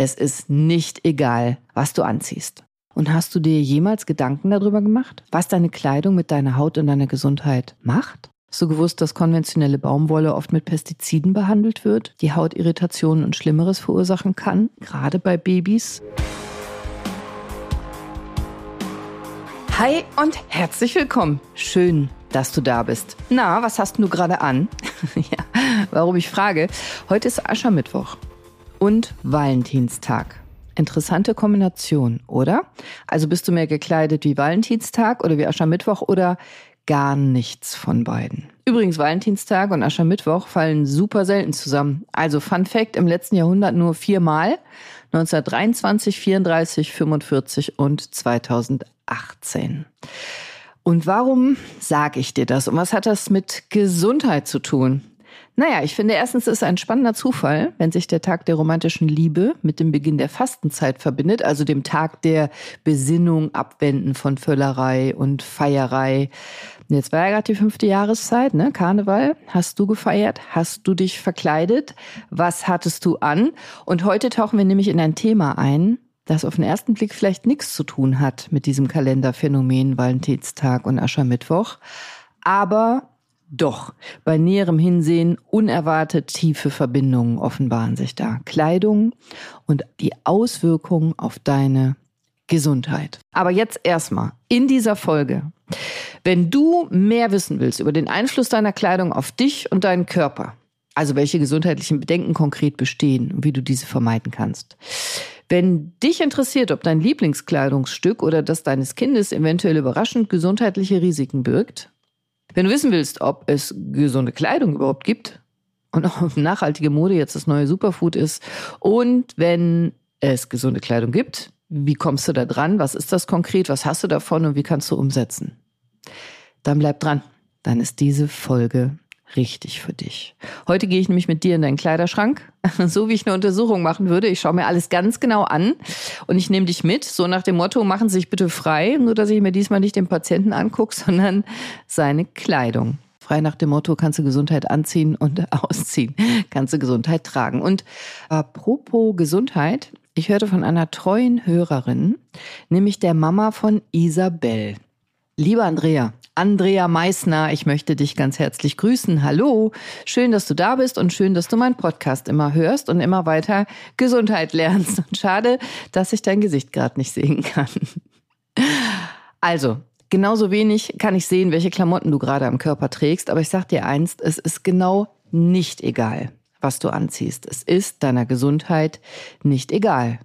es ist nicht egal, was du anziehst. Und hast du dir jemals Gedanken darüber gemacht, was deine Kleidung mit deiner Haut und deiner Gesundheit macht? Hast du gewusst, dass konventionelle Baumwolle oft mit Pestiziden behandelt wird, die Hautirritationen und Schlimmeres verursachen kann, gerade bei Babys? Hi und herzlich willkommen. Schön, dass du da bist. Na, was hast du gerade an? ja, warum ich frage. Heute ist Aschermittwoch und Valentinstag. Interessante Kombination, oder? Also bist du mehr gekleidet wie Valentinstag oder wie Aschermittwoch oder gar nichts von beiden. Übrigens, Valentinstag und Aschermittwoch fallen super selten zusammen. Also Fun Fact, im letzten Jahrhundert nur viermal. 1923, 34, 45 und 2018. Und warum sage ich dir das? Und was hat das mit Gesundheit zu tun? Naja, ich finde erstens ist es ein spannender Zufall, wenn sich der Tag der romantischen Liebe mit dem Beginn der Fastenzeit verbindet, also dem Tag der Besinnung, Abwenden von Völlerei und Feierei. Jetzt war ja gerade die fünfte Jahreszeit, ne? Karneval. Hast du gefeiert? Hast du dich verkleidet? Was hattest du an? Und heute tauchen wir nämlich in ein Thema ein, das auf den ersten Blick vielleicht nichts zu tun hat mit diesem Kalenderphänomen Valentinstag und Aschermittwoch. Aber doch, bei näherem Hinsehen unerwartet tiefe Verbindungen offenbaren sich da. Kleidung und die Auswirkungen auf deine Gesundheit. Aber jetzt erstmal in dieser Folge. Wenn du mehr wissen willst über den Einfluss deiner Kleidung auf dich und deinen Körper, also welche gesundheitlichen Bedenken konkret bestehen und wie du diese vermeiden kannst. Wenn dich interessiert, ob dein Lieblingskleidungsstück oder das deines Kindes eventuell überraschend gesundheitliche Risiken birgt, wenn du wissen willst, ob es gesunde Kleidung überhaupt gibt und ob nachhaltige Mode jetzt das neue Superfood ist und wenn es gesunde Kleidung gibt, wie kommst du da dran? Was ist das konkret? Was hast du davon und wie kannst du umsetzen? Dann bleib dran. Dann ist diese Folge richtig für dich. Heute gehe ich nämlich mit dir in deinen Kleiderschrank, so wie ich eine Untersuchung machen würde. Ich schaue mir alles ganz genau an und ich nehme dich mit, so nach dem Motto, machen Sie sich bitte frei, nur dass ich mir diesmal nicht den Patienten angucke, sondern seine Kleidung. Frei nach dem Motto, kannst du Gesundheit anziehen und ausziehen, kannst du Gesundheit tragen. Und apropos Gesundheit, ich hörte von einer treuen Hörerin, nämlich der Mama von Isabel. Lieber Andrea, Andrea Meissner, ich möchte dich ganz herzlich grüßen. Hallo, schön, dass du da bist und schön, dass du meinen Podcast immer hörst und immer weiter Gesundheit lernst. Und schade, dass ich dein Gesicht gerade nicht sehen kann. Also, genauso wenig kann ich sehen, welche Klamotten du gerade am Körper trägst, aber ich sag dir einst, es ist genau nicht egal, was du anziehst. Es ist deiner Gesundheit nicht egal,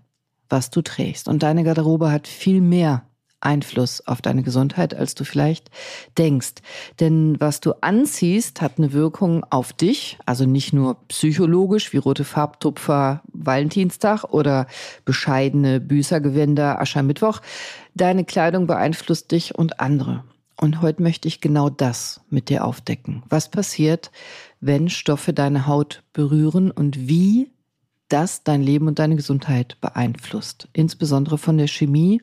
was du trägst. Und deine Garderobe hat viel mehr Einfluss auf deine Gesundheit, als du vielleicht denkst. Denn was du anziehst, hat eine Wirkung auf dich, also nicht nur psychologisch wie rote Farbtupfer Valentinstag oder bescheidene Büßergewänder Aschermittwoch. Deine Kleidung beeinflusst dich und andere. Und heute möchte ich genau das mit dir aufdecken. Was passiert, wenn Stoffe deine Haut berühren und wie das dein Leben und deine Gesundheit beeinflusst. Insbesondere von der Chemie,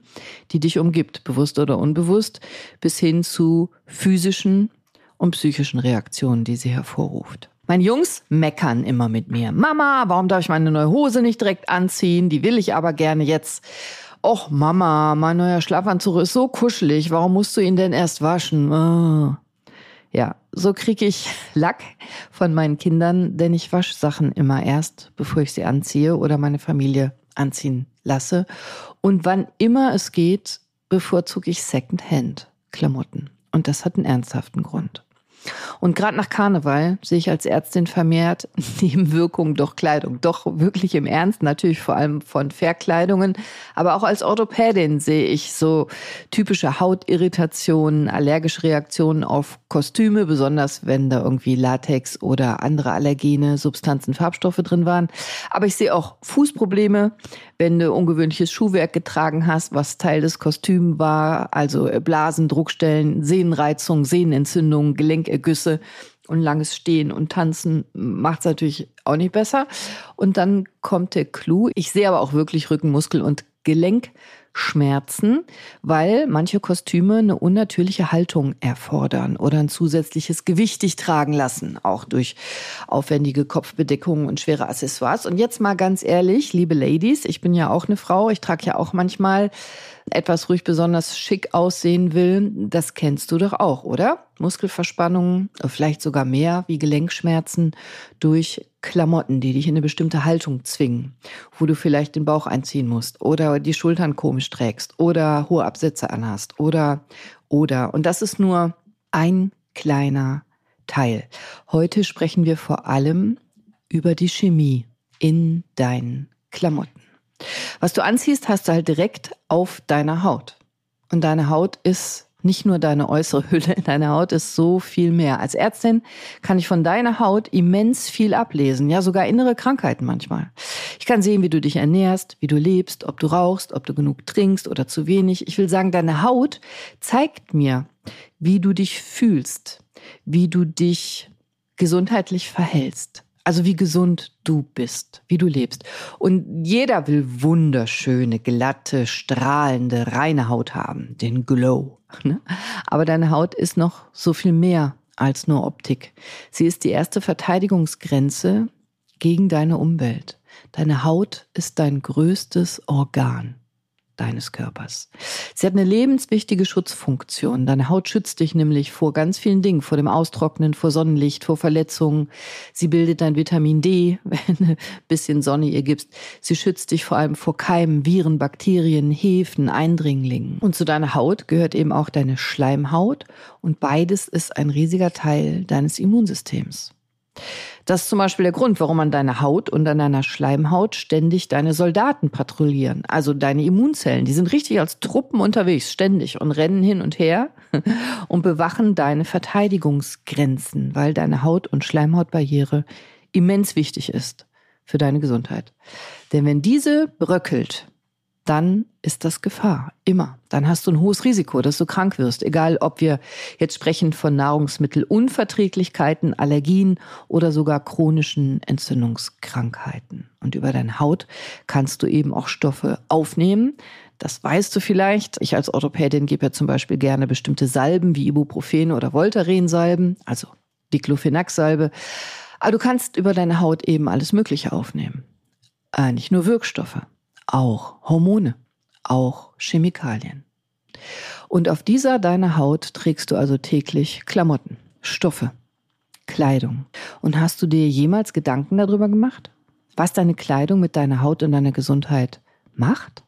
die dich umgibt, bewusst oder unbewusst, bis hin zu physischen und psychischen Reaktionen, die sie hervorruft. Meine Jungs meckern immer mit mir. Mama, warum darf ich meine neue Hose nicht direkt anziehen? Die will ich aber gerne jetzt. Och, Mama, mein neuer Schlafanzug ist so kuschelig. Warum musst du ihn denn erst waschen? Oh. Ja, so kriege ich Lack von meinen Kindern, denn ich wasche Sachen immer erst, bevor ich sie anziehe oder meine Familie anziehen lasse. Und wann immer es geht, bevorzuge ich Secondhand-Klamotten. Und das hat einen ernsthaften Grund. Und gerade nach Karneval sehe ich als Ärztin vermehrt Nebenwirkungen durch Kleidung. Doch wirklich im Ernst, natürlich vor allem von Verkleidungen. Aber auch als Orthopädin sehe ich so typische Hautirritationen, allergische Reaktionen auf Kostüme, besonders wenn da irgendwie Latex oder andere allergene Substanzen, Farbstoffe drin waren. Aber ich sehe auch Fußprobleme, wenn du ungewöhnliches Schuhwerk getragen hast, was Teil des Kostüms war, also Blasen, Druckstellen, Sehnenreizung, Sehnenentzündungen, Gelenkergüsse und langes Stehen und Tanzen macht es natürlich auch nicht besser. Und dann kommt der Clou. Ich sehe aber auch wirklich Rückenmuskel und Gelenkschmerzen Schmerzen, weil manche Kostüme eine unnatürliche Haltung erfordern oder ein zusätzliches Gewicht dich tragen lassen, auch durch aufwendige Kopfbedeckungen und schwere Accessoires. Und jetzt mal ganz ehrlich, liebe Ladies, ich bin ja auch eine Frau, ich trage ja auch manchmal etwas ruhig besonders schick aussehen will, das kennst du doch auch, oder? Muskelverspannungen, vielleicht sogar mehr wie Gelenkschmerzen durch Klamotten, die dich in eine bestimmte Haltung zwingen, wo du vielleicht den Bauch einziehen musst oder die Schultern komisch trägst oder hohe Absätze anhast oder oder und das ist nur ein kleiner Teil. Heute sprechen wir vor allem über die Chemie in deinen Klamotten. Was du anziehst, hast du halt direkt auf deiner Haut. Und deine Haut ist nicht nur deine äußere Hülle, deine Haut ist so viel mehr. Als Ärztin kann ich von deiner Haut immens viel ablesen, ja sogar innere Krankheiten manchmal. Ich kann sehen, wie du dich ernährst, wie du lebst, ob du rauchst, ob du genug trinkst oder zu wenig. Ich will sagen, deine Haut zeigt mir, wie du dich fühlst, wie du dich gesundheitlich verhältst. Also wie gesund du bist, wie du lebst. Und jeder will wunderschöne, glatte, strahlende, reine Haut haben, den Glow. Ne? Aber deine Haut ist noch so viel mehr als nur Optik. Sie ist die erste Verteidigungsgrenze gegen deine Umwelt. Deine Haut ist dein größtes Organ deines Körpers. Sie hat eine lebenswichtige Schutzfunktion. Deine Haut schützt dich nämlich vor ganz vielen Dingen, vor dem Austrocknen, vor Sonnenlicht, vor Verletzungen. Sie bildet dein Vitamin D, wenn du ein bisschen Sonne ihr gibst. Sie schützt dich vor allem vor Keimen, Viren, Bakterien, Hefen, Eindringlingen. Und zu deiner Haut gehört eben auch deine Schleimhaut und beides ist ein riesiger Teil deines Immunsystems. Das ist zum Beispiel der Grund, warum an deiner Haut und an deiner Schleimhaut ständig deine Soldaten patrouillieren. Also deine Immunzellen. Die sind richtig als Truppen unterwegs, ständig und rennen hin und her und bewachen deine Verteidigungsgrenzen, weil deine Haut- und Schleimhautbarriere immens wichtig ist für deine Gesundheit. Denn wenn diese bröckelt, dann ist das Gefahr. Immer. Dann hast du ein hohes Risiko, dass du krank wirst. Egal, ob wir jetzt sprechen von Nahrungsmittelunverträglichkeiten, Allergien oder sogar chronischen Entzündungskrankheiten. Und über deine Haut kannst du eben auch Stoffe aufnehmen. Das weißt du vielleicht. Ich als Orthopädin gebe ja zum Beispiel gerne bestimmte Salben wie Ibuprofen oder Voltaren-Salben, also Diclofenac-Salbe. Aber du kannst über deine Haut eben alles Mögliche aufnehmen. Äh, nicht nur Wirkstoffe auch Hormone, auch Chemikalien. Und auf dieser deiner Haut trägst du also täglich Klamotten, Stoffe, Kleidung. Und hast du dir jemals Gedanken darüber gemacht, was deine Kleidung mit deiner Haut und deiner Gesundheit macht?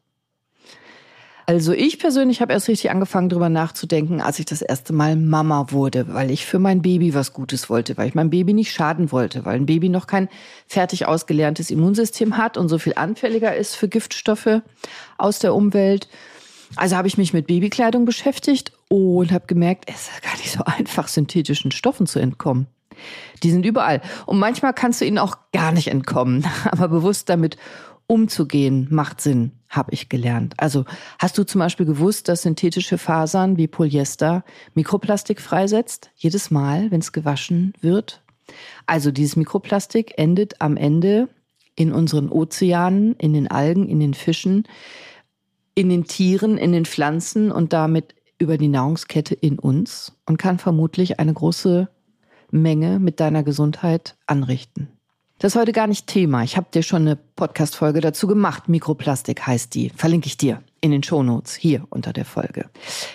Also ich persönlich habe erst richtig angefangen, darüber nachzudenken, als ich das erste Mal Mama wurde, weil ich für mein Baby was Gutes wollte, weil ich mein Baby nicht schaden wollte, weil ein Baby noch kein fertig ausgelerntes Immunsystem hat und so viel anfälliger ist für Giftstoffe aus der Umwelt. Also habe ich mich mit Babykleidung beschäftigt und habe gemerkt, es ist gar nicht so einfach, synthetischen Stoffen zu entkommen. Die sind überall. Und manchmal kannst du ihnen auch gar nicht entkommen. Aber bewusst damit umzugehen macht Sinn habe ich gelernt. Also hast du zum Beispiel gewusst, dass synthetische Fasern wie Polyester Mikroplastik freisetzt? Jedes Mal, wenn es gewaschen wird? Also dieses Mikroplastik endet am Ende in unseren Ozeanen, in den Algen, in den Fischen, in den Tieren, in den Pflanzen und damit über die Nahrungskette in uns und kann vermutlich eine große Menge mit deiner Gesundheit anrichten. Das ist heute gar nicht Thema. Ich habe dir schon eine Podcast-Folge dazu gemacht. Mikroplastik heißt die. Verlinke ich dir in den Shownotes hier unter der Folge.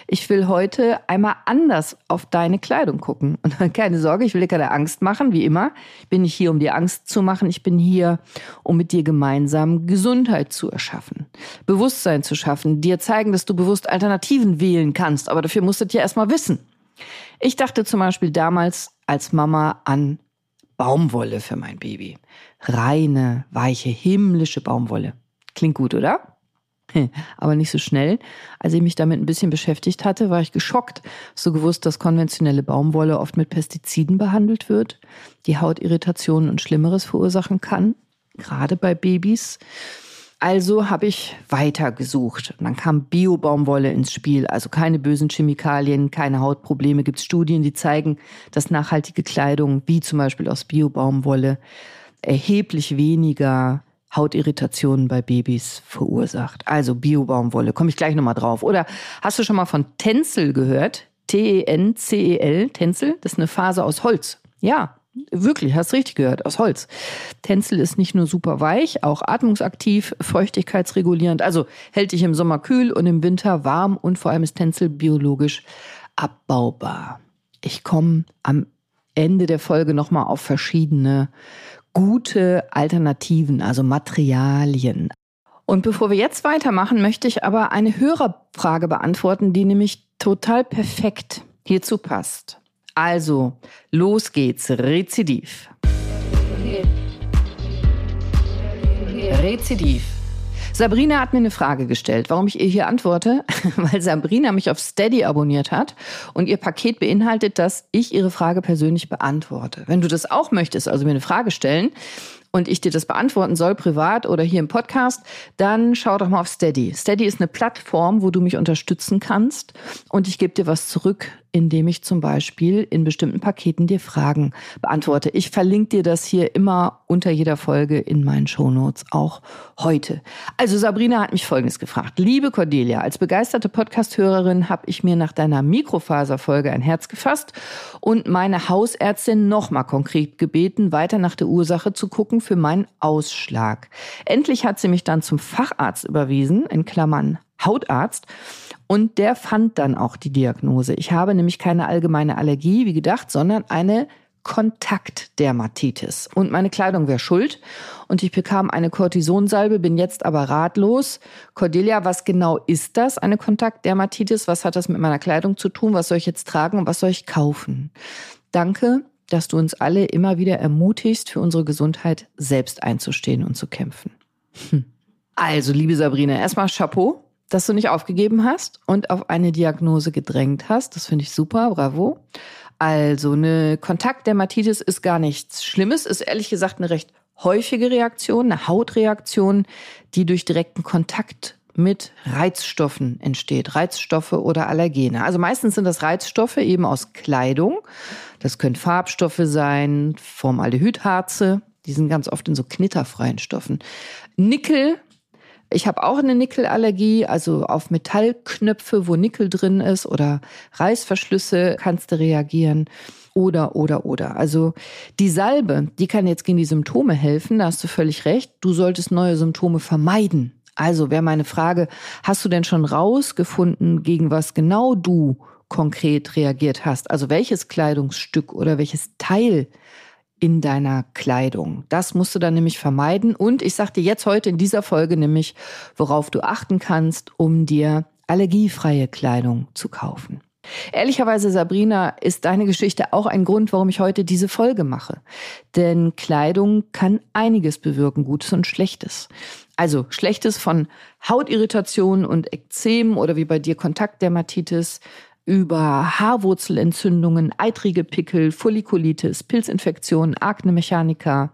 Ich will heute einmal anders auf deine Kleidung gucken. Und keine Sorge, ich will dir keine Angst machen, wie immer. Ich bin nicht hier, um dir Angst zu machen. Ich bin hier, um mit dir gemeinsam Gesundheit zu erschaffen, Bewusstsein zu schaffen, dir zeigen, dass du bewusst Alternativen wählen kannst. Aber dafür musst du ja erstmal wissen. Ich dachte zum Beispiel damals als Mama an Baumwolle für mein Baby. Reine, weiche, himmlische Baumwolle. Klingt gut, oder? Aber nicht so schnell. Als ich mich damit ein bisschen beschäftigt hatte, war ich geschockt. So gewusst, dass konventionelle Baumwolle oft mit Pestiziden behandelt wird, die Hautirritationen und Schlimmeres verursachen kann, gerade bei Babys. Also habe ich weiter gesucht. Und dann kam Bio-Baumwolle ins Spiel, also keine bösen Chemikalien, keine Hautprobleme. Gibt es Studien, die zeigen, dass nachhaltige Kleidung, wie zum Beispiel aus Bio-Baumwolle, erheblich weniger Hautirritationen bei Babys verursacht. Also Biobaumwolle, komme ich gleich nochmal drauf. Oder hast du schon mal von Tencel gehört? T-E-N-C-E-L, Tencel, das ist eine Phase aus Holz. Ja, wirklich, hast richtig gehört, aus Holz. Tencel ist nicht nur super weich, auch atmungsaktiv, feuchtigkeitsregulierend, also hält dich im Sommer kühl und im Winter warm und vor allem ist Tencel biologisch abbaubar. Ich komme am Ende der Folge nochmal auf verschiedene gute Alternativen, also Materialien. Und bevor wir jetzt weitermachen, möchte ich aber eine Hörerfrage beantworten, die nämlich total perfekt hierzu passt. Also, los geht's, Rezidiv. Rezidiv. Sabrina hat mir eine Frage gestellt, warum ich ihr hier antworte, weil Sabrina mich auf Steady abonniert hat und ihr Paket beinhaltet, dass ich ihre Frage persönlich beantworte. Wenn du das auch möchtest, also mir eine Frage stellen, und ich dir das beantworten soll, privat oder hier im Podcast, dann schau doch mal auf Steady. Steady ist eine Plattform, wo du mich unterstützen kannst und ich gebe dir was zurück indem ich zum Beispiel in bestimmten Paketen dir Fragen beantworte. Ich verlinke dir das hier immer unter jeder Folge in meinen Shownotes, auch heute. Also Sabrina hat mich Folgendes gefragt. Liebe Cordelia, als begeisterte Podcast-Hörerin habe ich mir nach deiner Mikrofaserfolge ein Herz gefasst und meine Hausärztin nochmal konkret gebeten, weiter nach der Ursache zu gucken für meinen Ausschlag. Endlich hat sie mich dann zum Facharzt überwiesen, in Klammern Hautarzt. Und der fand dann auch die Diagnose. Ich habe nämlich keine allgemeine Allergie, wie gedacht, sondern eine Kontaktdermatitis. Und meine Kleidung wäre schuld. Und ich bekam eine Cortisonsalbe, bin jetzt aber ratlos. Cordelia, was genau ist das, eine Kontaktdermatitis? Was hat das mit meiner Kleidung zu tun? Was soll ich jetzt tragen und was soll ich kaufen? Danke, dass du uns alle immer wieder ermutigst, für unsere Gesundheit selbst einzustehen und zu kämpfen. Hm. Also, liebe Sabrina, erstmal Chapeau dass du nicht aufgegeben hast und auf eine Diagnose gedrängt hast. Das finde ich super, bravo. Also eine Kontaktdermatitis ist gar nichts Schlimmes, ist ehrlich gesagt eine recht häufige Reaktion, eine Hautreaktion, die durch direkten Kontakt mit Reizstoffen entsteht, Reizstoffe oder Allergene. Also meistens sind das Reizstoffe eben aus Kleidung. Das können Farbstoffe sein, Formaldehydharze, die sind ganz oft in so knitterfreien Stoffen. Nickel ich habe auch eine Nickelallergie, also auf Metallknöpfe, wo Nickel drin ist oder Reißverschlüsse kannst du reagieren oder, oder, oder. Also die Salbe, die kann jetzt gegen die Symptome helfen, da hast du völlig recht. Du solltest neue Symptome vermeiden. Also wäre meine Frage, hast du denn schon rausgefunden, gegen was genau du konkret reagiert hast? Also welches Kleidungsstück oder welches Teil in deiner Kleidung. Das musst du dann nämlich vermeiden. Und ich sag dir jetzt heute in dieser Folge nämlich, worauf du achten kannst, um dir allergiefreie Kleidung zu kaufen. Ehrlicherweise, Sabrina, ist deine Geschichte auch ein Grund, warum ich heute diese Folge mache. Denn Kleidung kann einiges bewirken, Gutes und Schlechtes. Also Schlechtes von Hautirritationen und Ekzemen oder wie bei dir Kontaktdermatitis über Haarwurzelentzündungen, eitrige Pickel, Follikulitis, Pilzinfektionen, Akne mechanica,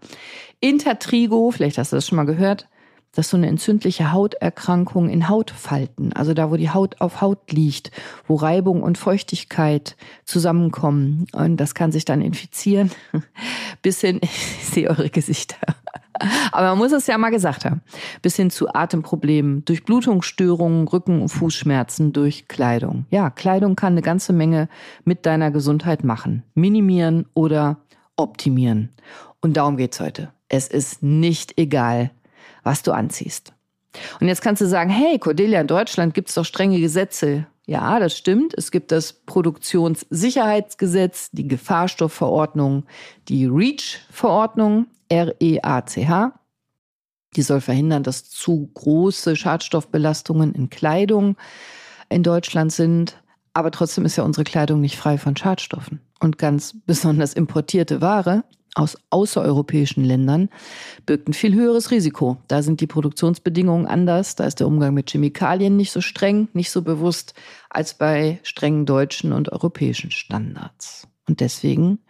Intertrigo, vielleicht hast du das schon mal gehört, das ist so eine entzündliche Hauterkrankung in Hautfalten, also da, wo die Haut auf Haut liegt, wo Reibung und Feuchtigkeit zusammenkommen. Und das kann sich dann infizieren. Bis hin, ich sehe eure Gesichter. Aber man muss es ja mal gesagt haben. Bis hin zu Atemproblemen, Durchblutungsstörungen, Rücken- und Fußschmerzen durch Kleidung. Ja, Kleidung kann eine ganze Menge mit deiner Gesundheit machen. Minimieren oder optimieren. Und darum geht's heute. Es ist nicht egal, was du anziehst. Und jetzt kannst du sagen, hey, Cordelia, in Deutschland gibt's doch strenge Gesetze. Ja, das stimmt. Es gibt das Produktionssicherheitsgesetz, die Gefahrstoffverordnung, die REACH-Verordnung. REACH. Die soll verhindern, dass zu große Schadstoffbelastungen in Kleidung in Deutschland sind. Aber trotzdem ist ja unsere Kleidung nicht frei von Schadstoffen. Und ganz besonders importierte Ware aus außereuropäischen Ländern birgt ein viel höheres Risiko. Da sind die Produktionsbedingungen anders, da ist der Umgang mit Chemikalien nicht so streng, nicht so bewusst als bei strengen deutschen und europäischen Standards. Und deswegen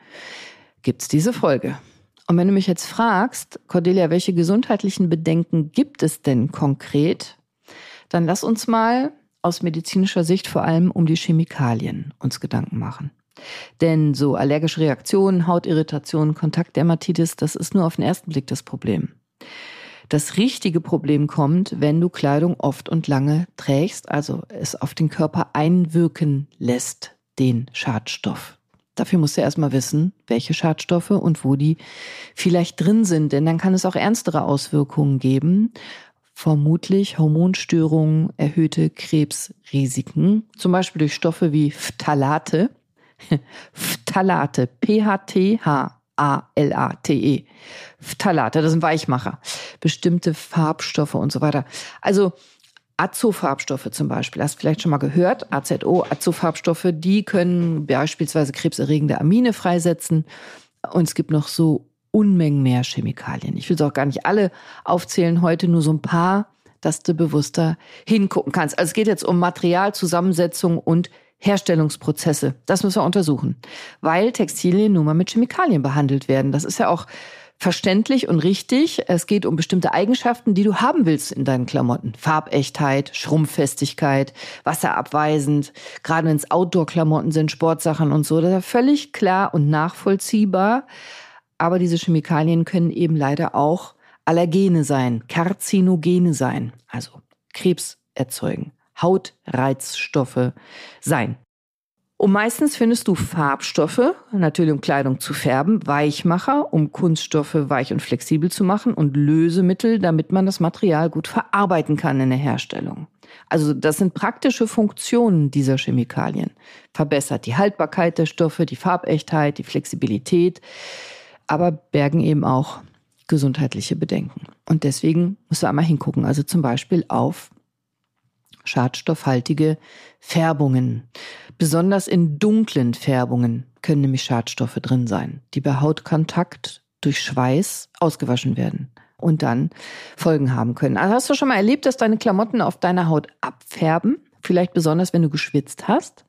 gibt's diese Folge. Und wenn du mich jetzt fragst, Cordelia, welche gesundheitlichen Bedenken gibt es denn konkret, dann lass uns mal aus medizinischer Sicht vor allem um die Chemikalien uns Gedanken machen. Denn so allergische Reaktionen, Hautirritationen, Kontaktdermatitis, das ist nur auf den ersten Blick das Problem. Das richtige Problem kommt, wenn du Kleidung oft und lange trägst, also es auf den Körper einwirken lässt, den Schadstoff. Dafür musst du erstmal wissen, welche Schadstoffe und wo die vielleicht drin sind, denn dann kann es auch ernstere Auswirkungen geben. Vermutlich Hormonstörungen, erhöhte Krebsrisiken, zum Beispiel durch Stoffe wie Phthalate. Phthalate, P-H-T-H, A-L-A-T-E. Phthalate, das sind Weichmacher. Bestimmte Farbstoffe und so weiter. Also Azofarbstoffe zum Beispiel, hast du vielleicht schon mal gehört, AZO, Azofarbstoffe, die können beispielsweise krebserregende Amine freisetzen. Und es gibt noch so Unmengen mehr Chemikalien. Ich will es auch gar nicht alle aufzählen, heute nur so ein paar, dass du bewusster hingucken kannst. Also es geht jetzt um Materialzusammensetzung und Herstellungsprozesse. Das müssen wir untersuchen, weil Textilien nun mal mit Chemikalien behandelt werden. Das ist ja auch verständlich und richtig. Es geht um bestimmte Eigenschaften, die du haben willst in deinen Klamotten. Farbechtheit, Schrumpffestigkeit, wasserabweisend. Gerade wenn es Outdoor-Klamotten sind, Sportsachen und so. Das ist völlig klar und nachvollziehbar. Aber diese Chemikalien können eben leider auch Allergene sein, Karzinogene sein, also Krebs erzeugen. Hautreizstoffe sein. Und meistens findest du Farbstoffe, natürlich um Kleidung zu färben, Weichmacher, um Kunststoffe weich und flexibel zu machen und Lösemittel, damit man das Material gut verarbeiten kann in der Herstellung. Also das sind praktische Funktionen dieser Chemikalien. Verbessert die Haltbarkeit der Stoffe, die Farbechtheit, die Flexibilität, aber bergen eben auch gesundheitliche Bedenken. Und deswegen musst du einmal hingucken, also zum Beispiel auf schadstoffhaltige Färbungen. Besonders in dunklen Färbungen können nämlich Schadstoffe drin sein, die bei Hautkontakt durch Schweiß ausgewaschen werden und dann Folgen haben können. Also hast du schon mal erlebt, dass deine Klamotten auf deiner Haut abfärben? Vielleicht besonders, wenn du geschwitzt hast.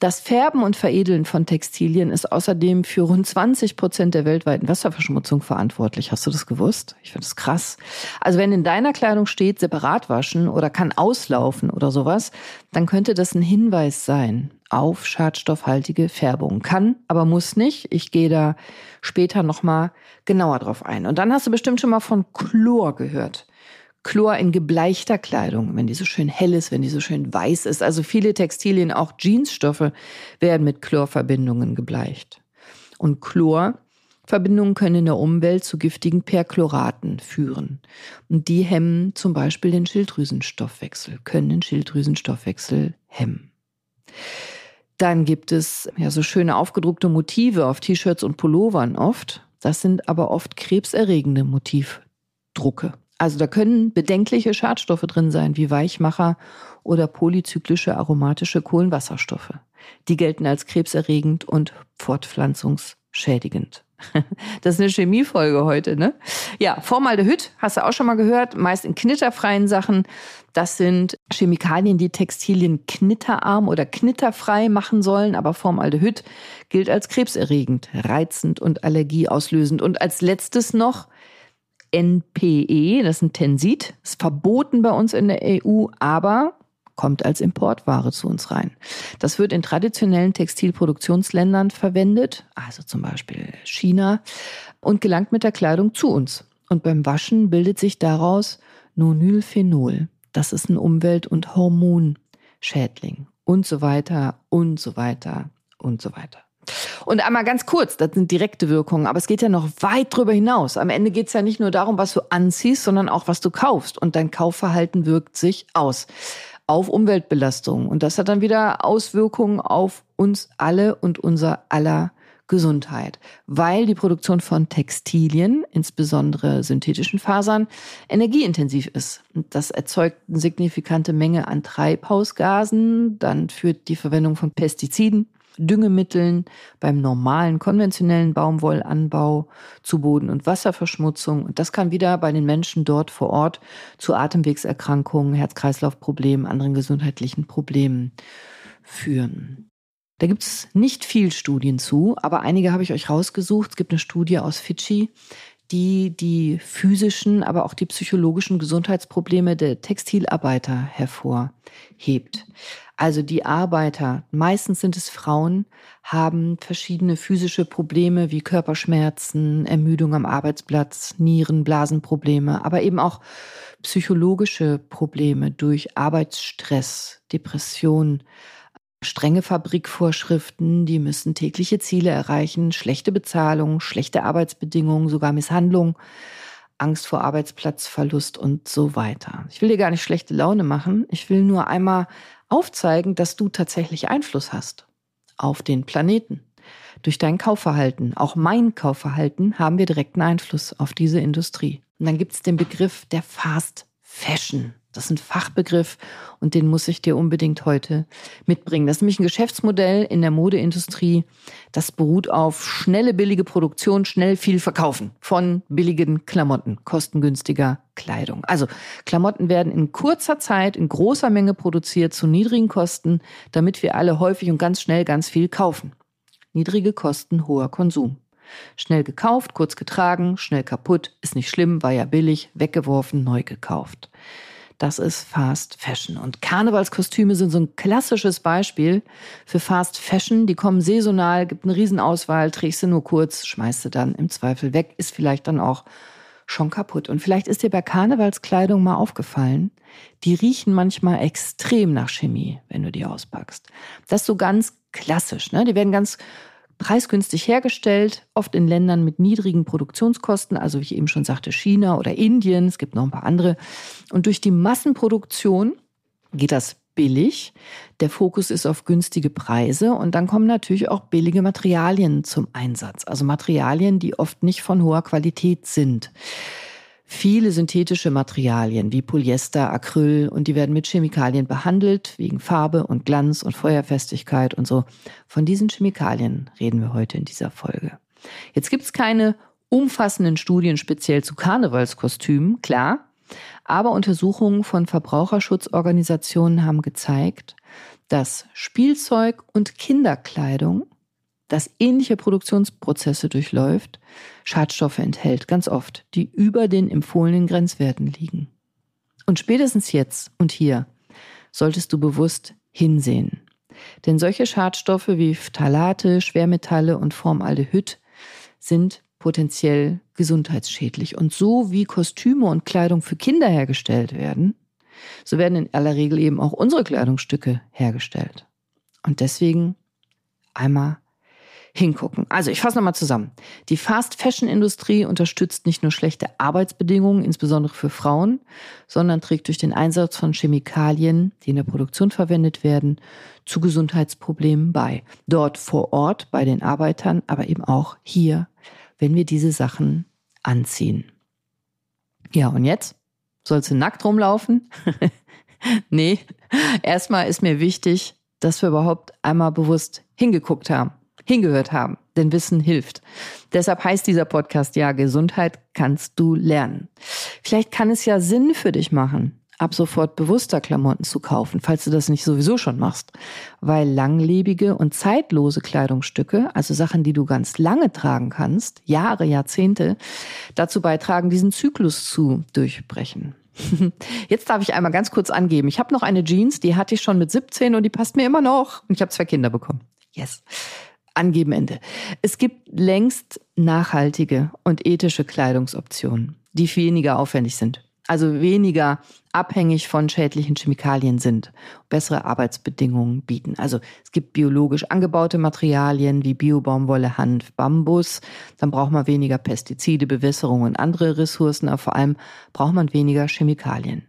Das Färben und Veredeln von Textilien ist außerdem für rund 20 Prozent der weltweiten Wasserverschmutzung verantwortlich. Hast du das gewusst? Ich finde das krass. Also wenn in deiner Kleidung steht, separat waschen oder kann auslaufen oder sowas, dann könnte das ein Hinweis sein auf schadstoffhaltige Färbung. Kann, aber muss nicht. Ich gehe da später nochmal genauer drauf ein. Und dann hast du bestimmt schon mal von Chlor gehört. Chlor in gebleichter Kleidung, wenn die so schön hell ist, wenn die so schön weiß ist. Also viele Textilien, auch Jeansstoffe, werden mit Chlorverbindungen gebleicht. Und Chlorverbindungen können in der Umwelt zu giftigen Perchloraten führen. Und die hemmen zum Beispiel den Schilddrüsenstoffwechsel, können den Schilddrüsenstoffwechsel hemmen. Dann gibt es ja so schöne aufgedruckte Motive auf T-Shirts und Pullovern oft. Das sind aber oft krebserregende Motivdrucke. Also da können bedenkliche Schadstoffe drin sein, wie Weichmacher oder polyzyklische aromatische Kohlenwasserstoffe. Die gelten als krebserregend und fortpflanzungsschädigend. Das ist eine Chemiefolge heute, ne? Ja, Formaldehyd, hast du auch schon mal gehört, meist in knitterfreien Sachen. Das sind Chemikalien, die Textilien knitterarm oder knitterfrei machen sollen, aber Formaldehyd gilt als krebserregend, reizend und allergieauslösend. Und als letztes noch NPE, das ist ein Tensit, ist verboten bei uns in der EU, aber kommt als Importware zu uns rein. Das wird in traditionellen Textilproduktionsländern verwendet, also zum Beispiel China, und gelangt mit der Kleidung zu uns. Und beim Waschen bildet sich daraus Nonylphenol. Das ist ein Umwelt- und Hormonschädling und so weiter und so weiter und so weiter. Und einmal ganz kurz, das sind direkte Wirkungen, aber es geht ja noch weit drüber hinaus. Am Ende geht es ja nicht nur darum, was du anziehst, sondern auch, was du kaufst. Und dein Kaufverhalten wirkt sich aus auf Umweltbelastungen. Und das hat dann wieder Auswirkungen auf uns alle und unser aller Gesundheit, weil die Produktion von Textilien, insbesondere synthetischen Fasern, energieintensiv ist. Das erzeugt eine signifikante Menge an Treibhausgasen, dann führt die Verwendung von Pestiziden Düngemitteln, beim normalen konventionellen Baumwollanbau zu Boden- und Wasserverschmutzung. Und das kann wieder bei den Menschen dort vor Ort zu Atemwegserkrankungen, Herz-Kreislauf-Problemen, anderen gesundheitlichen Problemen führen. Da gibt es nicht viel Studien zu, aber einige habe ich euch rausgesucht. Es gibt eine Studie aus Fidschi, die die physischen, aber auch die psychologischen Gesundheitsprobleme der Textilarbeiter hervorhebt. Also die Arbeiter, meistens sind es Frauen, haben verschiedene physische Probleme wie Körperschmerzen, Ermüdung am Arbeitsplatz, Nieren, Blasenprobleme, aber eben auch psychologische Probleme durch Arbeitsstress, Depression, strenge Fabrikvorschriften, die müssen tägliche Ziele erreichen, schlechte Bezahlung, schlechte Arbeitsbedingungen, sogar Misshandlung, Angst vor Arbeitsplatzverlust und so weiter. Ich will dir gar nicht schlechte Laune machen, ich will nur einmal aufzeigen, dass du tatsächlich Einfluss hast auf den Planeten. Durch dein Kaufverhalten, auch mein Kaufverhalten, haben wir direkten Einfluss auf diese Industrie. Und dann gibt es den Begriff der Fast Fashion. Das ist ein Fachbegriff und den muss ich dir unbedingt heute mitbringen. Das ist nämlich ein Geschäftsmodell in der Modeindustrie, das beruht auf schnelle, billige Produktion, schnell viel verkaufen von billigen Klamotten, kostengünstiger Kleidung. Also Klamotten werden in kurzer Zeit in großer Menge produziert zu niedrigen Kosten, damit wir alle häufig und ganz schnell ganz viel kaufen. Niedrige Kosten, hoher Konsum. Schnell gekauft, kurz getragen, schnell kaputt, ist nicht schlimm, war ja billig, weggeworfen, neu gekauft. Das ist Fast Fashion. Und Karnevalskostüme sind so ein klassisches Beispiel für Fast Fashion. Die kommen saisonal, gibt eine Riesenauswahl, trägst du nur kurz, schmeißt du dann im Zweifel weg, ist vielleicht dann auch schon kaputt. Und vielleicht ist dir bei Karnevalskleidung mal aufgefallen, die riechen manchmal extrem nach Chemie, wenn du die auspackst. Das ist so ganz klassisch. Ne? Die werden ganz preisgünstig hergestellt, oft in Ländern mit niedrigen Produktionskosten, also wie ich eben schon sagte, China oder Indien, es gibt noch ein paar andere. Und durch die Massenproduktion geht das billig. Der Fokus ist auf günstige Preise und dann kommen natürlich auch billige Materialien zum Einsatz. Also Materialien, die oft nicht von hoher Qualität sind viele synthetische Materialien wie Polyester, Acryl und die werden mit Chemikalien behandelt, wegen Farbe und Glanz und Feuerfestigkeit und so. Von diesen Chemikalien reden wir heute in dieser Folge. Jetzt gibt's keine umfassenden Studien speziell zu Karnevalskostümen, klar, aber Untersuchungen von Verbraucherschutzorganisationen haben gezeigt, dass Spielzeug und Kinderkleidung das ähnliche Produktionsprozesse durchläuft, Schadstoffe enthält, ganz oft, die über den empfohlenen Grenzwerten liegen. Und spätestens jetzt und hier solltest du bewusst hinsehen. Denn solche Schadstoffe wie Phthalate, Schwermetalle und Formaldehyd sind potenziell gesundheitsschädlich. Und so wie Kostüme und Kleidung für Kinder hergestellt werden, so werden in aller Regel eben auch unsere Kleidungsstücke hergestellt. Und deswegen einmal hingucken. Also ich fasse nochmal zusammen. Die Fast-Fashion-Industrie unterstützt nicht nur schlechte Arbeitsbedingungen, insbesondere für Frauen, sondern trägt durch den Einsatz von Chemikalien, die in der Produktion verwendet werden, zu Gesundheitsproblemen bei. Dort vor Ort bei den Arbeitern, aber eben auch hier, wenn wir diese Sachen anziehen. Ja, und jetzt? Sollst du nackt rumlaufen? nee, erstmal ist mir wichtig, dass wir überhaupt einmal bewusst hingeguckt haben hingehört haben. Denn Wissen hilft. Deshalb heißt dieser Podcast ja, Gesundheit kannst du lernen. Vielleicht kann es ja Sinn für dich machen, ab sofort bewusster Klamotten zu kaufen, falls du das nicht sowieso schon machst. Weil langlebige und zeitlose Kleidungsstücke, also Sachen, die du ganz lange tragen kannst, Jahre, Jahrzehnte, dazu beitragen, diesen Zyklus zu durchbrechen. Jetzt darf ich einmal ganz kurz angeben. Ich habe noch eine Jeans, die hatte ich schon mit 17 und die passt mir immer noch. Und ich habe zwei Kinder bekommen. Yes angeben Ende. Es gibt längst nachhaltige und ethische Kleidungsoptionen, die weniger aufwendig sind. Also weniger abhängig von schädlichen Chemikalien sind, bessere Arbeitsbedingungen bieten. Also es gibt biologisch angebaute Materialien wie Biobaumwolle, Hanf, Bambus. Dann braucht man weniger Pestizide, Bewässerung und andere Ressourcen, aber vor allem braucht man weniger Chemikalien.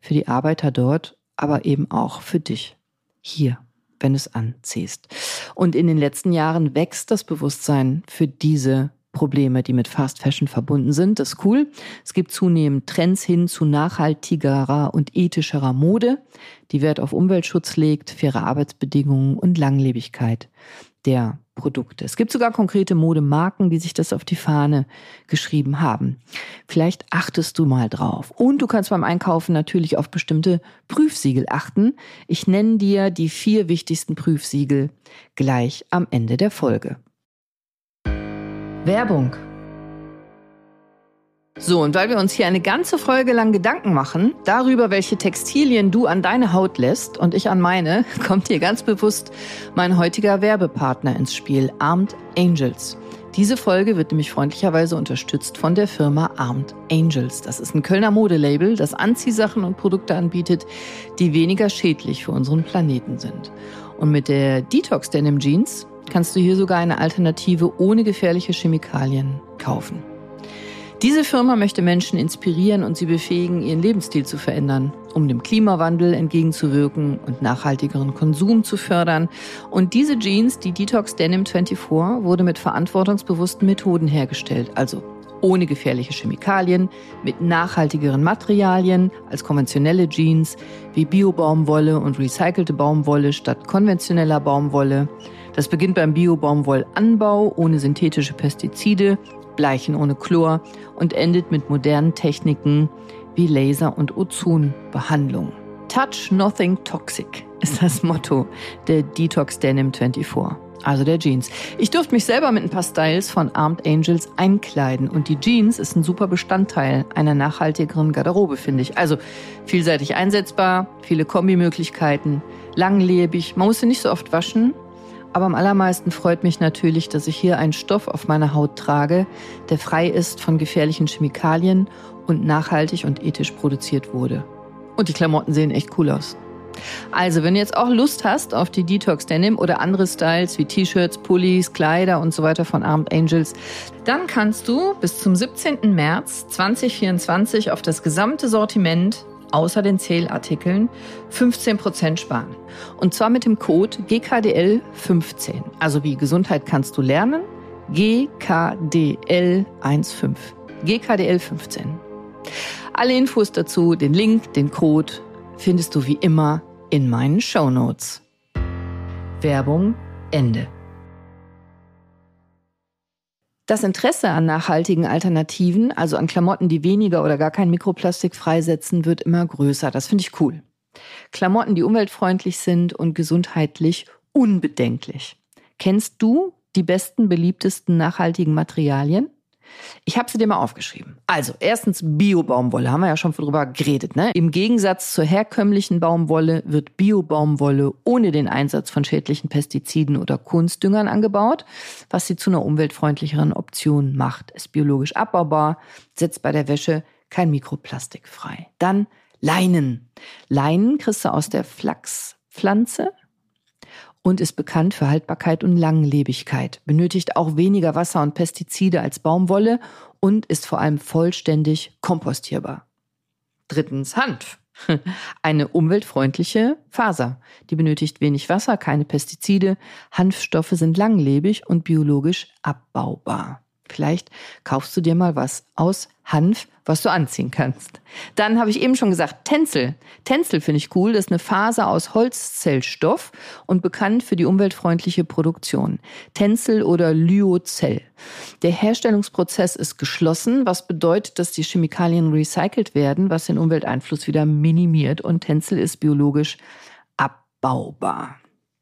Für die Arbeiter dort, aber eben auch für dich hier wenn du es anziehst. Und in den letzten Jahren wächst das Bewusstsein für diese Probleme, die mit Fast Fashion verbunden sind. Das ist cool. Es gibt zunehmend Trends hin zu nachhaltigerer und ethischerer Mode, die Wert auf Umweltschutz legt, faire Arbeitsbedingungen und Langlebigkeit der Produkte. Es gibt sogar konkrete Modemarken, die sich das auf die Fahne geschrieben haben. Vielleicht achtest du mal drauf. Und du kannst beim Einkaufen natürlich auf bestimmte Prüfsiegel achten. Ich nenne dir die vier wichtigsten Prüfsiegel gleich am Ende der Folge. Werbung So, und weil wir uns hier eine ganze Folge lang Gedanken machen darüber, welche Textilien du an deine Haut lässt und ich an meine, kommt hier ganz bewusst mein heutiger Werbepartner ins Spiel, Armed Angels. Diese Folge wird nämlich freundlicherweise unterstützt von der Firma Armed Angels. Das ist ein Kölner Modelabel, das Anziehsachen und Produkte anbietet, die weniger schädlich für unseren Planeten sind. Und mit der Detox Denim Jeans kannst du hier sogar eine Alternative ohne gefährliche Chemikalien kaufen. Diese Firma möchte Menschen inspirieren und sie befähigen, ihren Lebensstil zu verändern, um dem Klimawandel entgegenzuwirken und nachhaltigeren Konsum zu fördern. Und diese Jeans, die Detox Denim 24, wurde mit verantwortungsbewussten Methoden hergestellt, also ohne gefährliche Chemikalien, mit nachhaltigeren Materialien als konventionelle Jeans wie Bio-Baumwolle und recycelte Baumwolle statt konventioneller Baumwolle. Das beginnt beim Bio-Baumwollanbau ohne synthetische Pestizide Bleichen ohne Chlor und endet mit modernen Techniken wie Laser- und Ozonbehandlung. Touch Nothing Toxic ist das Motto der Detox Denim 24 also der Jeans. Ich durfte mich selber mit ein paar Styles von Armed Angels einkleiden und die Jeans ist ein super Bestandteil einer nachhaltigeren Garderobe, finde ich. Also vielseitig einsetzbar, viele Kombimöglichkeiten, langlebig, man muss sie nicht so oft waschen aber am allermeisten freut mich natürlich, dass ich hier einen Stoff auf meiner Haut trage, der frei ist von gefährlichen Chemikalien und nachhaltig und ethisch produziert wurde. Und die Klamotten sehen echt cool aus. Also, wenn du jetzt auch Lust hast auf die Detox Denim oder andere Styles wie T-Shirts, Pullis, Kleider und so weiter von Armed Angels, dann kannst du bis zum 17. März 2024 auf das gesamte Sortiment außer den Zählartikeln 15% sparen. Und zwar mit dem Code GKDL15. Also wie Gesundheit kannst du lernen? GKDL15. GKDL15. Alle Infos dazu, den Link, den Code findest du wie immer in meinen Show Notes. Werbung Ende. Das Interesse an nachhaltigen Alternativen, also an Klamotten, die weniger oder gar kein Mikroplastik freisetzen, wird immer größer. Das finde ich cool. Klamotten, die umweltfreundlich sind und gesundheitlich unbedenklich. Kennst du die besten, beliebtesten nachhaltigen Materialien? Ich habe sie dir mal aufgeschrieben. Also, erstens Bio-Baumwolle, haben wir ja schon drüber geredet. Ne? Im Gegensatz zur herkömmlichen Baumwolle wird Bio-Baumwolle ohne den Einsatz von schädlichen Pestiziden oder Kunstdüngern angebaut, was sie zu einer umweltfreundlicheren Option macht. Ist biologisch abbaubar, setzt bei der Wäsche kein Mikroplastik frei. Dann Leinen. Leinen kriegst du aus der Flachspflanze, und ist bekannt für Haltbarkeit und Langlebigkeit, benötigt auch weniger Wasser und Pestizide als Baumwolle und ist vor allem vollständig kompostierbar. Drittens Hanf. Eine umweltfreundliche Faser. Die benötigt wenig Wasser, keine Pestizide. Hanfstoffe sind langlebig und biologisch abbaubar. Vielleicht kaufst du dir mal was aus Hanf, was du anziehen kannst. Dann habe ich eben schon gesagt, Tencel. Tencel finde ich cool. Das ist eine Faser aus Holzzellstoff und bekannt für die umweltfreundliche Produktion. Tencel oder Lyocell. Der Herstellungsprozess ist geschlossen, was bedeutet, dass die Chemikalien recycelt werden, was den Umwelteinfluss wieder minimiert und Tencel ist biologisch abbaubar.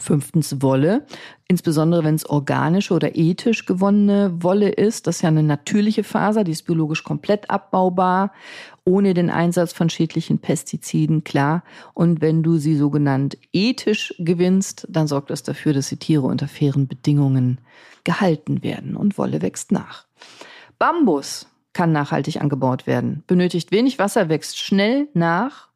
Fünftens Wolle, insbesondere wenn es organische oder ethisch gewonnene Wolle ist. Das ist ja eine natürliche Faser, die ist biologisch komplett abbaubar, ohne den Einsatz von schädlichen Pestiziden, klar. Und wenn du sie sogenannt ethisch gewinnst, dann sorgt das dafür, dass die Tiere unter fairen Bedingungen gehalten werden und Wolle wächst nach. Bambus kann nachhaltig angebaut werden, benötigt wenig Wasser, wächst schnell nach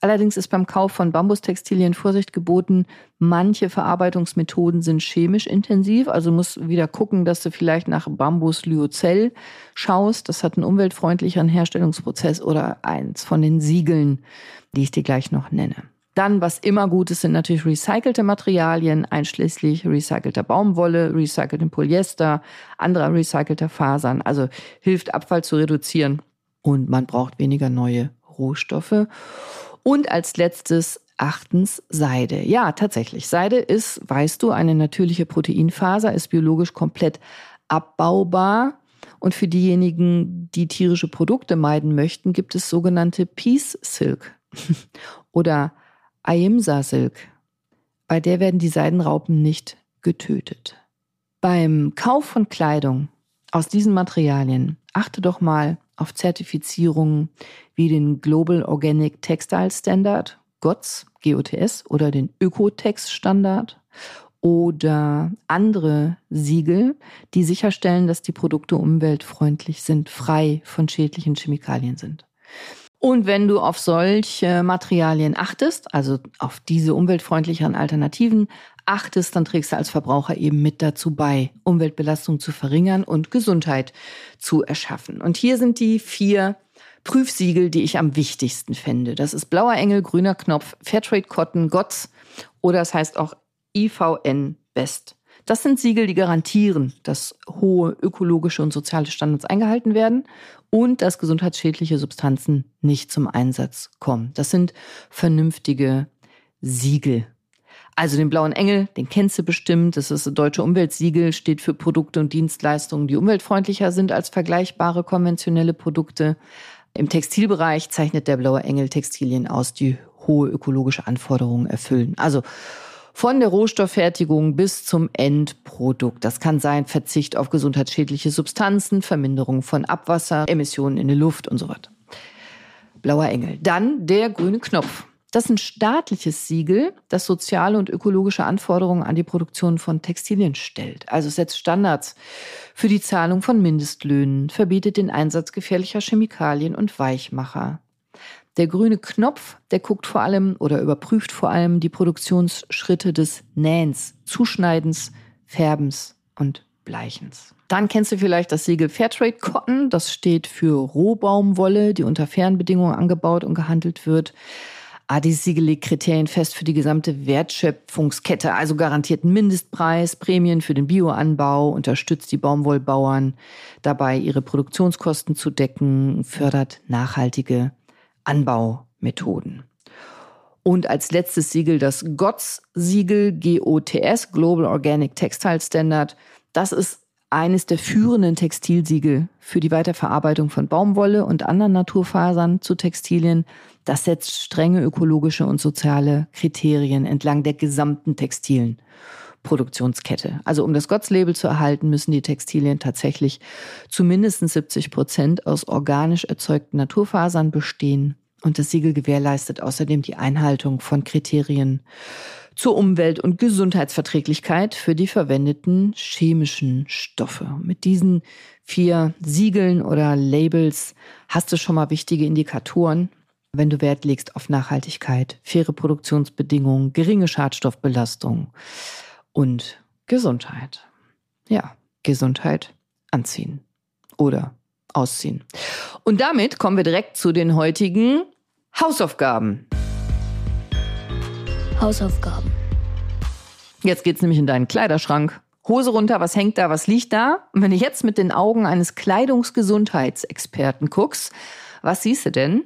Allerdings ist beim Kauf von Bambustextilien Vorsicht geboten. Manche Verarbeitungsmethoden sind chemisch intensiv, also musst wieder gucken, dass du vielleicht nach Bambus Lyocell schaust. Das hat einen umweltfreundlicheren Herstellungsprozess oder eins von den Siegeln, die ich dir gleich noch nenne. Dann, was immer gut ist, sind natürlich recycelte Materialien, einschließlich recycelter Baumwolle, recyceltem Polyester, anderer recycelter Fasern. Also hilft Abfall zu reduzieren und man braucht weniger neue Rohstoffe. Und als letztes achtens Seide. Ja, tatsächlich. Seide ist, weißt du, eine natürliche Proteinfaser, ist biologisch komplett abbaubar. Und für diejenigen, die tierische Produkte meiden möchten, gibt es sogenannte Peace Silk oder Aimsa Silk. Bei der werden die Seidenraupen nicht getötet. Beim Kauf von Kleidung aus diesen Materialien achte doch mal auf Zertifizierungen wie den Global Organic Textile Standard, GOTS, GOTS oder den Ökotex Standard oder andere Siegel, die sicherstellen, dass die Produkte umweltfreundlich sind, frei von schädlichen Chemikalien sind. Und wenn du auf solche Materialien achtest, also auf diese umweltfreundlicheren Alternativen achtest, dann trägst du als Verbraucher eben mit dazu bei, Umweltbelastung zu verringern und Gesundheit zu erschaffen. Und hier sind die vier Prüfsiegel, die ich am wichtigsten finde. Das ist Blauer Engel, Grüner Knopf, Fairtrade Cotton, GOTS oder es heißt auch IVN Best. Das sind Siegel, die garantieren, dass hohe ökologische und soziale Standards eingehalten werden und dass gesundheitsschädliche Substanzen nicht zum Einsatz kommen. Das sind vernünftige Siegel. Also den blauen Engel, den kennst du bestimmt. Das ist das deutsche Umweltsiegel, steht für Produkte und Dienstleistungen, die umweltfreundlicher sind als vergleichbare konventionelle Produkte. Im Textilbereich zeichnet der blaue Engel Textilien aus, die hohe ökologische Anforderungen erfüllen. Also von der Rohstofffertigung bis zum Endprodukt. Das kann sein Verzicht auf gesundheitsschädliche Substanzen, Verminderung von Abwasser, Emissionen in die Luft und so weiter. Blauer Engel. Dann der grüne Knopf. Das ist ein staatliches Siegel, das soziale und ökologische Anforderungen an die Produktion von Textilien stellt. Also setzt Standards für die Zahlung von Mindestlöhnen, verbietet den Einsatz gefährlicher Chemikalien und Weichmacher, der grüne Knopf, der guckt vor allem oder überprüft vor allem die Produktionsschritte des Nähens, Zuschneidens, Färbens und Bleichens. Dann kennst du vielleicht das Siegel Fairtrade Cotton. Das steht für Rohbaumwolle, die unter fairen Bedingungen angebaut und gehandelt wird. Ah, dieses Siegel legt Kriterien fest für die gesamte Wertschöpfungskette, also garantiert Mindestpreis, Prämien für den Bioanbau, unterstützt die Baumwollbauern dabei, ihre Produktionskosten zu decken, fördert nachhaltige Anbaumethoden. Und als letztes Siegel das GOTS-Siegel, GOTS, Global Organic Textile Standard. Das ist eines der führenden Textilsiegel für die Weiterverarbeitung von Baumwolle und anderen Naturfasern zu Textilien. Das setzt strenge ökologische und soziale Kriterien entlang der gesamten textilen Produktionskette. Also um das GOTS-Label zu erhalten, müssen die Textilien tatsächlich zu mindestens 70 Prozent aus organisch erzeugten Naturfasern bestehen. Und das Siegel gewährleistet außerdem die Einhaltung von Kriterien zur Umwelt- und Gesundheitsverträglichkeit für die verwendeten chemischen Stoffe. Mit diesen vier Siegeln oder Labels hast du schon mal wichtige Indikatoren, wenn du Wert legst auf Nachhaltigkeit, faire Produktionsbedingungen, geringe Schadstoffbelastung und Gesundheit. Ja, Gesundheit anziehen oder ausziehen. Und damit kommen wir direkt zu den heutigen Hausaufgaben. Hausaufgaben. Jetzt geht's nämlich in deinen Kleiderschrank. Hose runter, was hängt da, was liegt da? Und wenn du jetzt mit den Augen eines Kleidungsgesundheitsexperten guckst, was siehst du denn?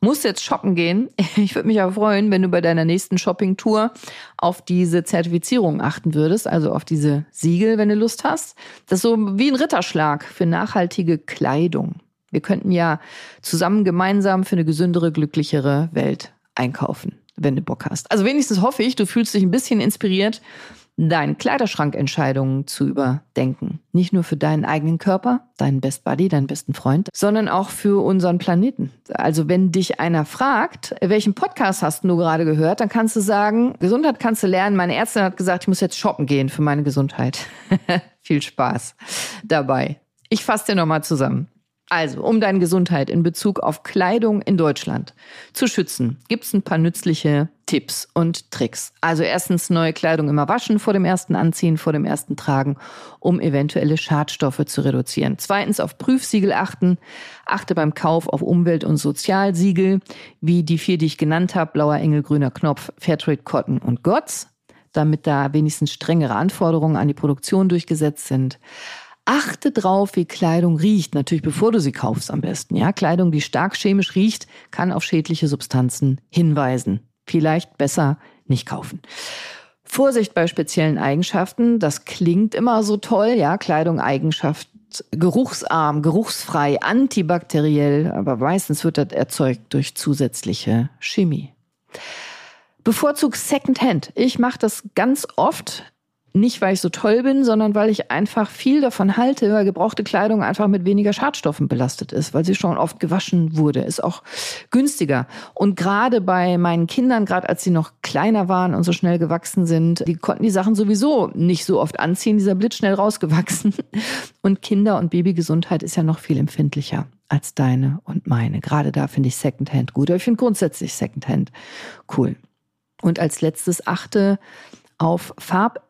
Musst jetzt shoppen gehen. Ich würde mich aber freuen, wenn du bei deiner nächsten Shoppingtour auf diese Zertifizierung achten würdest, also auf diese Siegel, wenn du Lust hast. Das ist so wie ein Ritterschlag für nachhaltige Kleidung. Wir könnten ja zusammen gemeinsam für eine gesündere, glücklichere Welt einkaufen, wenn du Bock hast. Also wenigstens hoffe ich, du fühlst dich ein bisschen inspiriert deine Kleiderschrankentscheidungen zu überdenken. Nicht nur für deinen eigenen Körper, deinen Best Buddy, deinen besten Freund, sondern auch für unseren Planeten. Also wenn dich einer fragt, welchen Podcast hast du gerade gehört, dann kannst du sagen, Gesundheit kannst du lernen. Meine Ärztin hat gesagt, ich muss jetzt shoppen gehen für meine Gesundheit. Viel Spaß dabei. Ich fasse dir nochmal zusammen. Also, um deine Gesundheit in Bezug auf Kleidung in Deutschland zu schützen, gibt's ein paar nützliche Tipps und Tricks. Also erstens neue Kleidung immer waschen vor dem ersten Anziehen, vor dem ersten Tragen, um eventuelle Schadstoffe zu reduzieren. Zweitens auf Prüfsiegel achten. Achte beim Kauf auf Umwelt- und Sozialsiegel, wie die vier, die ich genannt habe, blauer Engel, grüner Knopf, Fairtrade Cotton und GOTS, damit da wenigstens strengere Anforderungen an die Produktion durchgesetzt sind. Achte drauf, wie Kleidung riecht. Natürlich bevor du sie kaufst am besten. Ja, Kleidung, die stark chemisch riecht, kann auf schädliche Substanzen hinweisen. Vielleicht besser nicht kaufen. Vorsicht bei speziellen Eigenschaften. Das klingt immer so toll. Ja, Kleidung, Eigenschaft, geruchsarm, geruchsfrei, antibakteriell. Aber meistens wird das erzeugt durch zusätzliche Chemie. Bevorzugt Secondhand. Ich mache das ganz oft Nicht, weil ich so toll bin, sondern weil ich einfach viel davon halte, weil gebrauchte Kleidung einfach mit weniger Schadstoffen belastet ist, weil sie schon oft gewaschen wurde, ist auch günstiger. Und gerade bei meinen Kindern, gerade als sie noch kleiner waren und so schnell gewachsen sind, die konnten die Sachen sowieso nicht so oft anziehen, dieser Blitz schnell rausgewachsen. Und Kinder- und Babygesundheit ist ja noch viel empfindlicher als deine und meine. Gerade da finde ich Secondhand gut. Aber ich finde grundsätzlich Secondhand cool. Und als letztes achte auf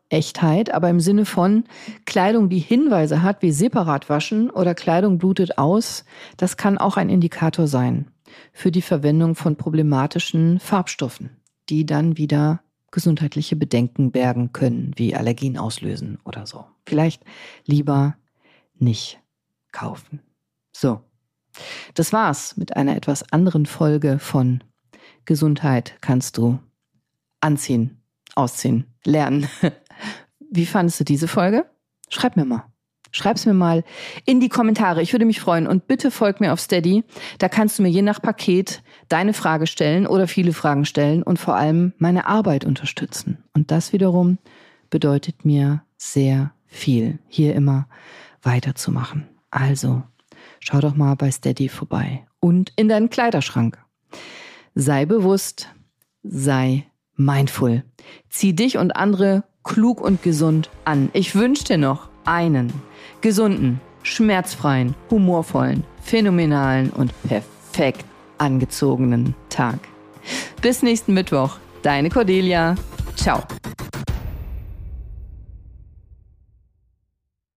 Farbechtheit, aber im Sinne von Kleidung, die Hinweise hat, wie separat waschen oder Kleidung blutet aus, das kann auch ein Indikator sein für die Verwendung von problematischen Farbstoffen, die dann wieder gesundheitliche Bedenken bergen können, wie Allergien auslösen oder so. Vielleicht lieber nicht kaufen. So. Das war's mit einer etwas anderen Folge von Gesundheit kannst du anziehen ausziehen, lernen. Wie fandest du diese Folge? Schreib mir mal. Schreib's mir mal in die Kommentare. Ich würde mich freuen. Und bitte folg mir auf Steady. Da kannst du mir je nach Paket deine Frage stellen oder viele Fragen stellen und vor allem meine Arbeit unterstützen. Und das wiederum bedeutet mir sehr viel, hier immer weiterzumachen. Also, schau doch mal bei Steady vorbei und in deinen Kleiderschrank. Sei bewusst, sei mindful. Zieh dich und andere klug und gesund an. Ich wünsche dir noch einen gesunden, schmerzfreien, humorvollen, phänomenalen und perfekt angezogenen Tag. Bis nächsten Mittwoch. Deine Cordelia. Ciao.